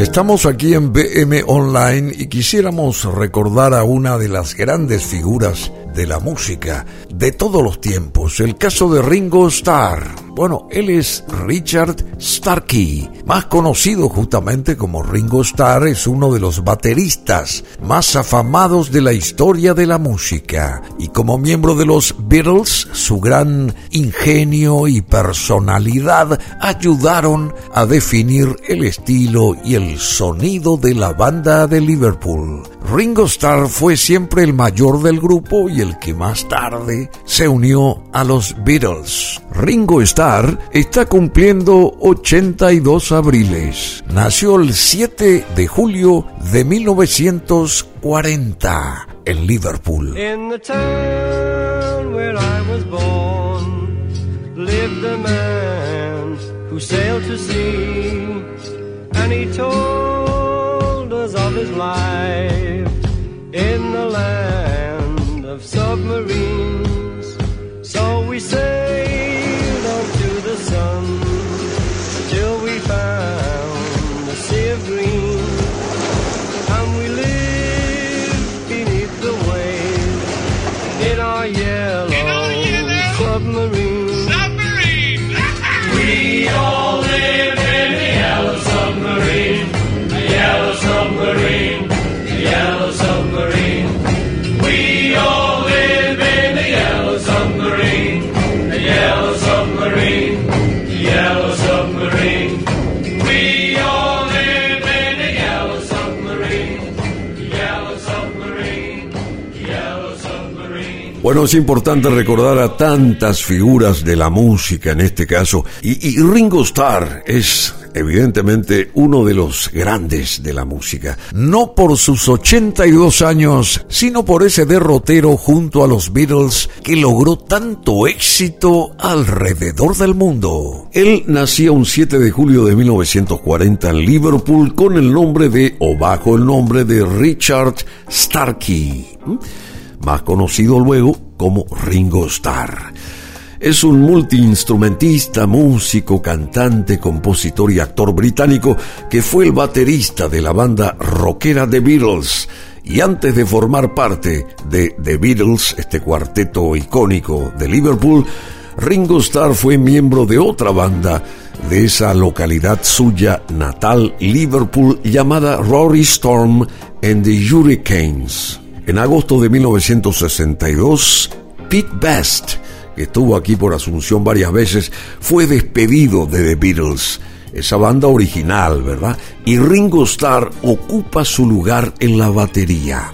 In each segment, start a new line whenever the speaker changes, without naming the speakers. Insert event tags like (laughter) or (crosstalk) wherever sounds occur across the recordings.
Estamos aquí en BM Online y quisiéramos recordar a una de las grandes figuras de la música de todos los tiempos, el caso de Ringo Starr. Bueno, él es Richard Starkey, más conocido justamente como Ringo Starr, es uno de los bateristas más afamados de la historia de la música. Y como miembro de los Beatles, su gran ingenio y personalidad ayudaron a definir el estilo y el sonido de la banda de Liverpool. Ringo Starr fue siempre el mayor del grupo y el que más tarde se unió a los Beatles. Ringo Starr está cumpliendo 82 abriles. Nació el 7 de julio de 1940 en Liverpool.
In the town where I was born lived a man who sailed to sea and he told us of his life
Bueno, es importante recordar a tantas figuras de la música en este caso, y, Ringo Starr es evidentemente uno de los grandes de la música, no por sus 82 años, sino por ese derrotero junto a los Beatles que logró tanto éxito alrededor del mundo. Él nació un 7 de julio de 1940 en Liverpool con el nombre de, o bajo el nombre de Richard Starkey más conocido luego como Ringo Starr. Es un multiinstrumentista, músico, cantante, compositor y actor británico que fue el baterista de la banda rockera The Beatles. Y antes de formar parte de The Beatles, este cuarteto icónico de Liverpool, Ringo Starr fue miembro de otra banda de esa localidad suya natal, Liverpool, llamada Rory Storm and the Hurricanes. En agosto de 1962, Pete Best, que estuvo aquí por Asunción varias veces, fue despedido de The Beatles, esa banda original, ¿verdad? Y Ringo Starr ocupa su lugar en la batería.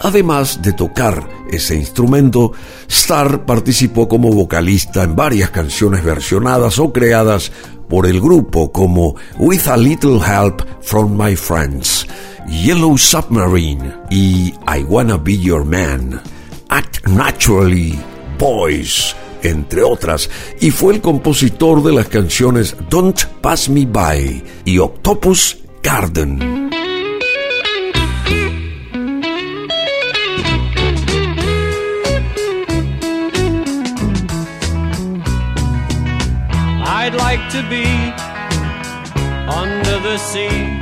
Además de tocar ese instrumento, Starr participó como vocalista en varias canciones versionadas o creadas por el grupo como With a Little Help from My Friends, Yellow Submarine y I Wanna Be Your Man, Act Naturally, Boys, entre otras, y fue el compositor de las canciones Don't Pass Me By y Octopus Garden.
I'd like to be under the sea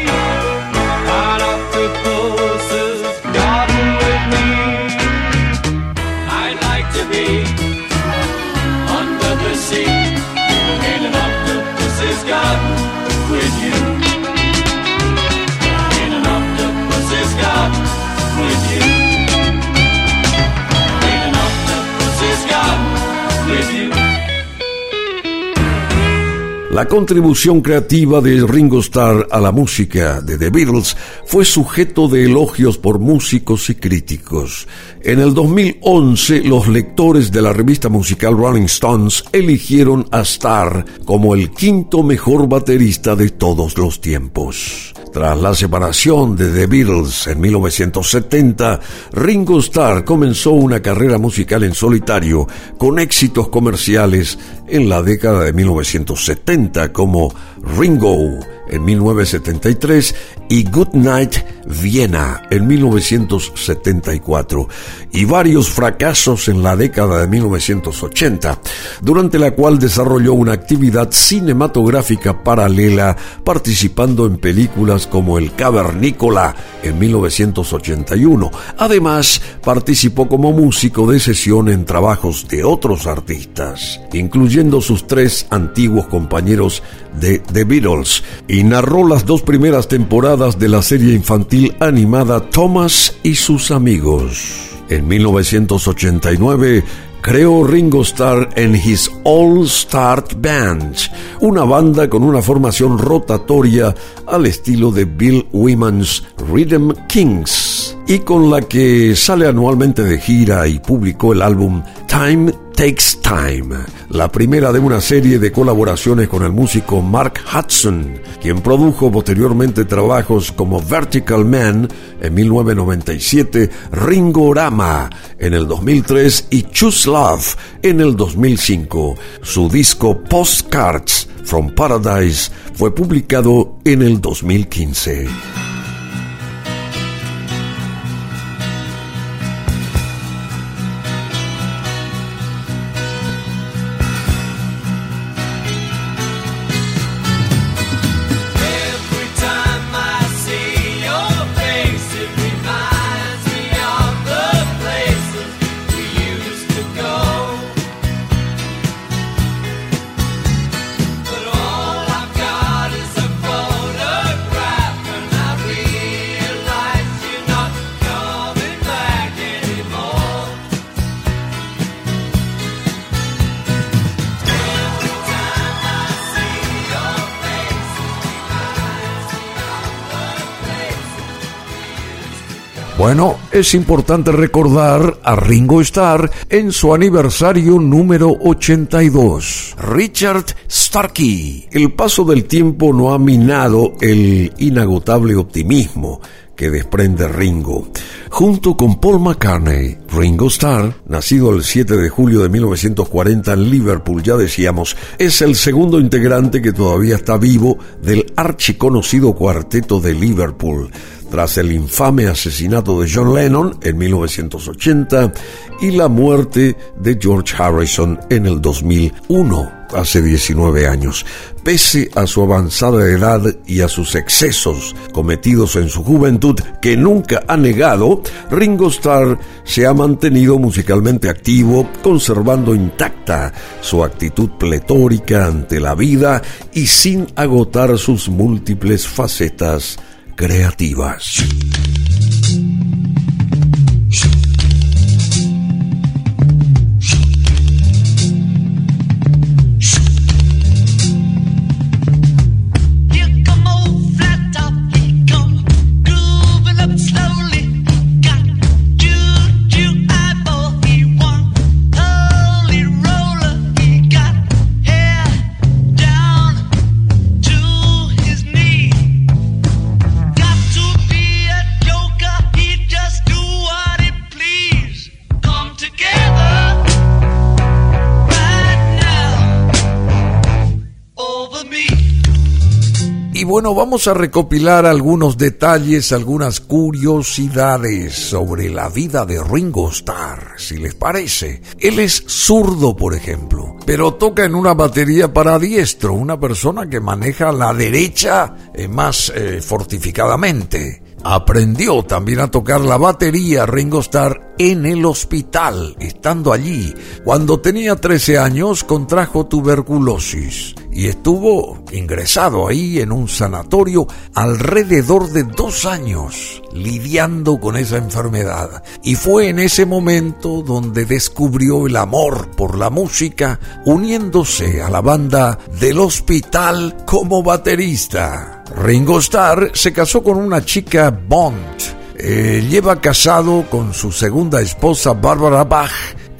La contribución creativa de Ringo Starr a la música de The Beatles fue sujeto de elogios por músicos y críticos. En el 2011, los lectores de la revista musical Rolling Stones eligieron a Starr como el quinto mejor baterista de todos los tiempos. Tras la separación de The Beatles en 1970, Ringo Starr comenzó una carrera musical en solitario con éxitos comerciales en la década de 1970 como Ringo en 1973 y Good Night Viena en 1974 y varios fracasos en la década de 1980, durante la cual desarrolló una actividad cinematográfica paralela participando en películas como El Cavernícola en 1981. Además, participó como músico de sesión en trabajos de otros artistas, incluyendo sus tres antiguos compañeros de The Beatles, y narró las dos primeras temporadas de la serie infantil animada Thomas y sus amigos. En 1989 creó Ringo Starr en His All Start Band, una banda con una formación rotatoria al estilo de Bill Wyman's Rhythm Kings y con la que sale anualmente de gira y publicó el álbum Time Takes Time, la primera de una serie de colaboraciones con el músico Mark Hudson, quien produjo posteriormente trabajos como Vertical Man en 1997, Ringorama en el 2003 y Choose Love en el 2005. Su disco Postcards from Paradise fue publicado en el 2015. Bueno, es importante recordar a Ringo Starr en su aniversario número 82. Richard Starkey. El paso del tiempo no ha minado el inagotable optimismo que desprende Ringo. Junto con Paul McCartney, Ringo Starr, nacido el 7 de julio de 1940 en Liverpool, ya decíamos, es el segundo integrante que todavía está vivo del archiconocido cuarteto de Liverpool tras el infame asesinato de John Lennon en 1980 y la muerte de George Harrison en el 2001, hace 19 años. Pese a su avanzada edad y a sus excesos cometidos en su juventud que nunca ha negado, Ringo Starr se ha mantenido musicalmente activo, conservando intacta su actitud pletórica ante la vida y sin agotar sus múltiples facetas creativas. Bueno, vamos a recopilar algunos detalles, algunas curiosidades sobre la vida de Ringo Starr, si les parece. Él es zurdo, por ejemplo, pero toca en una batería para diestro, una persona que maneja la derecha eh, más eh, fortificadamente.
Aprendió también a tocar la batería Ringo Starr en el hospital, estando allí. Cuando tenía 13 años contrajo tuberculosis y estuvo ingresado ahí en un sanatorio alrededor de dos años lidiando con esa enfermedad. Y fue en ese momento donde descubrió el amor por la música, uniéndose a la banda del hospital como baterista. Ringo Starr se casó con una chica Bond. Eh, lleva casado con su segunda esposa Barbara Bach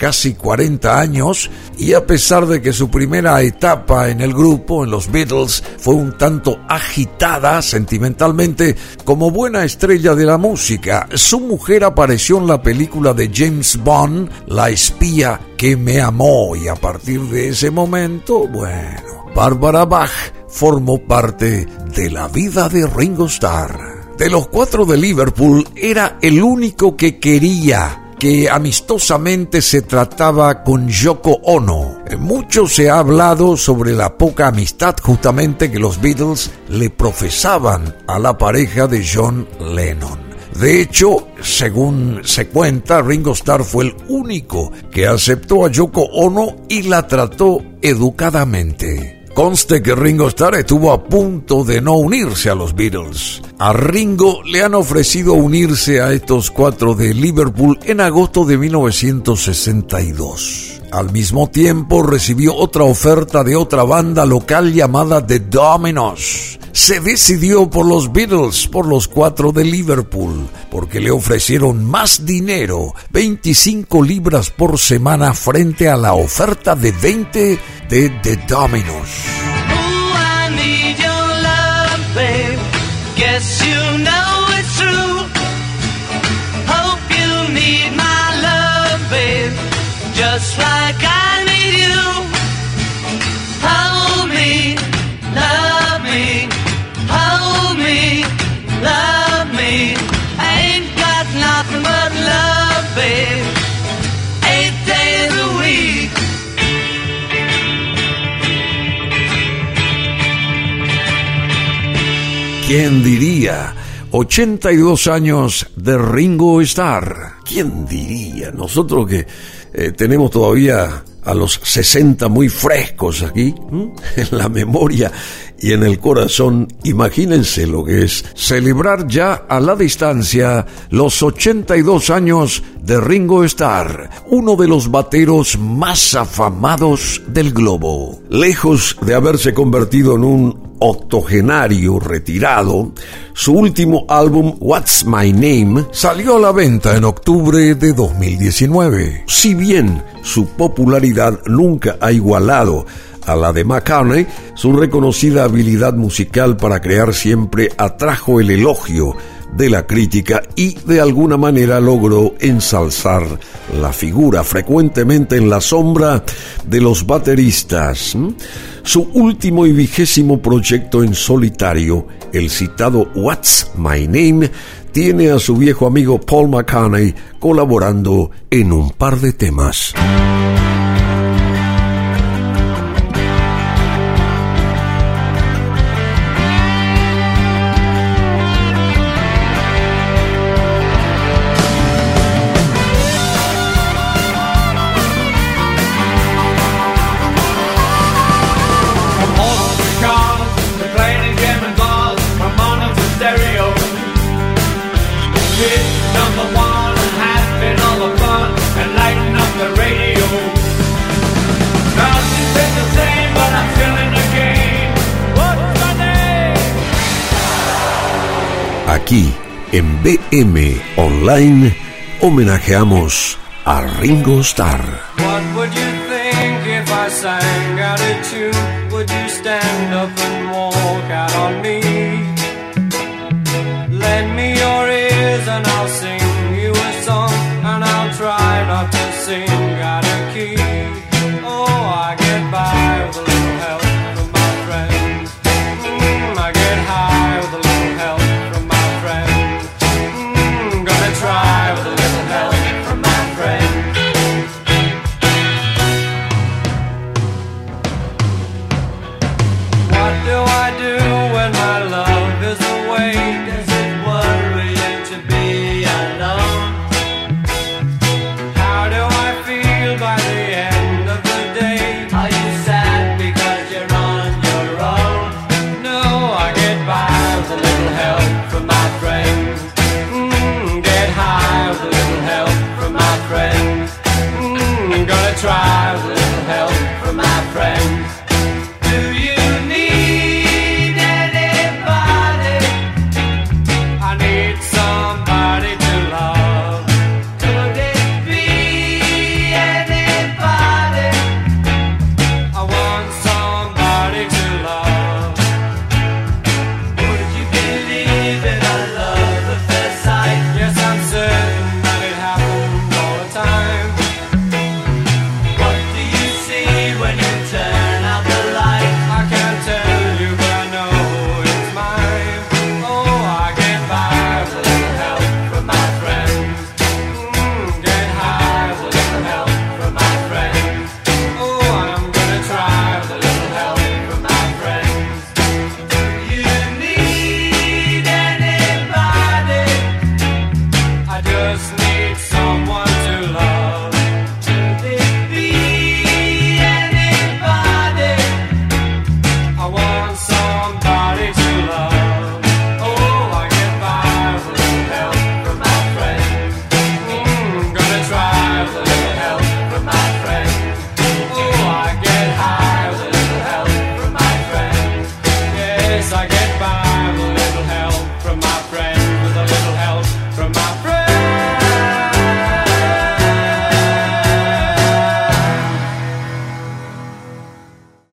casi 40 años y a pesar de que su primera etapa en el grupo, en los Beatles, fue un tanto agitada sentimentalmente, como buena estrella de la música, su mujer apareció en la película de James Bond, La espía que me amó y a partir de ese momento, bueno, Barbara Bach formó parte de la vida de Ringo Starr. De los cuatro de Liverpool, era el único que quería que amistosamente se trataba con Yoko Ono. Mucho se ha hablado sobre la poca amistad justamente que los Beatles le profesaban a la pareja de John Lennon. De hecho, según se cuenta, Ringo Starr fue el único que aceptó a Yoko Ono y la trató educadamente. Conste que Ringo Starr estuvo a punto de no unirse a los Beatles. A Ringo le han ofrecido unirse a estos cuatro de Liverpool en agosto de 1962. Al mismo tiempo recibió otra oferta de otra banda local llamada The Dominos. Se decidió por los Beatles, por los cuatro de Liverpool, porque le ofrecieron más dinero, 25 libras por semana frente a la oferta de 20 de The Dominos.
Ooh, I need your love, babe. Guess you know
¿Quién diría? 82 años de Ringo Starr. ¿Quién diría? Nosotros que eh, tenemos todavía a los 60 muy frescos aquí, (laughs) en la memoria y en el corazón, imagínense lo que es celebrar ya a la distancia los 82 años de Ringo Starr, uno de los bateros más afamados del globo. Lejos de haberse convertido en un octogenario retirado, su último álbum What's My Name salió a la venta en octubre de 2019. Si bien su popularidad nunca ha igualado a la de McCartney, su reconocida habilidad musical para crear siempre atrajo el elogio de la crítica y de alguna manera logró ensalzar la figura frecuentemente en la sombra de los bateristas. ¿m? Su último y vigésimo proyecto en solitario, el citado What's My Name, tiene a su viejo amigo Paul McCartney colaborando en un par de temas. Aquí, en BM Online, homenajeamos a Ringo Starr.
What would you think if I sang out a tune? Would you stand up and walk out on me? Lend me your ears and I'll sing you a song, and I'll try not to sing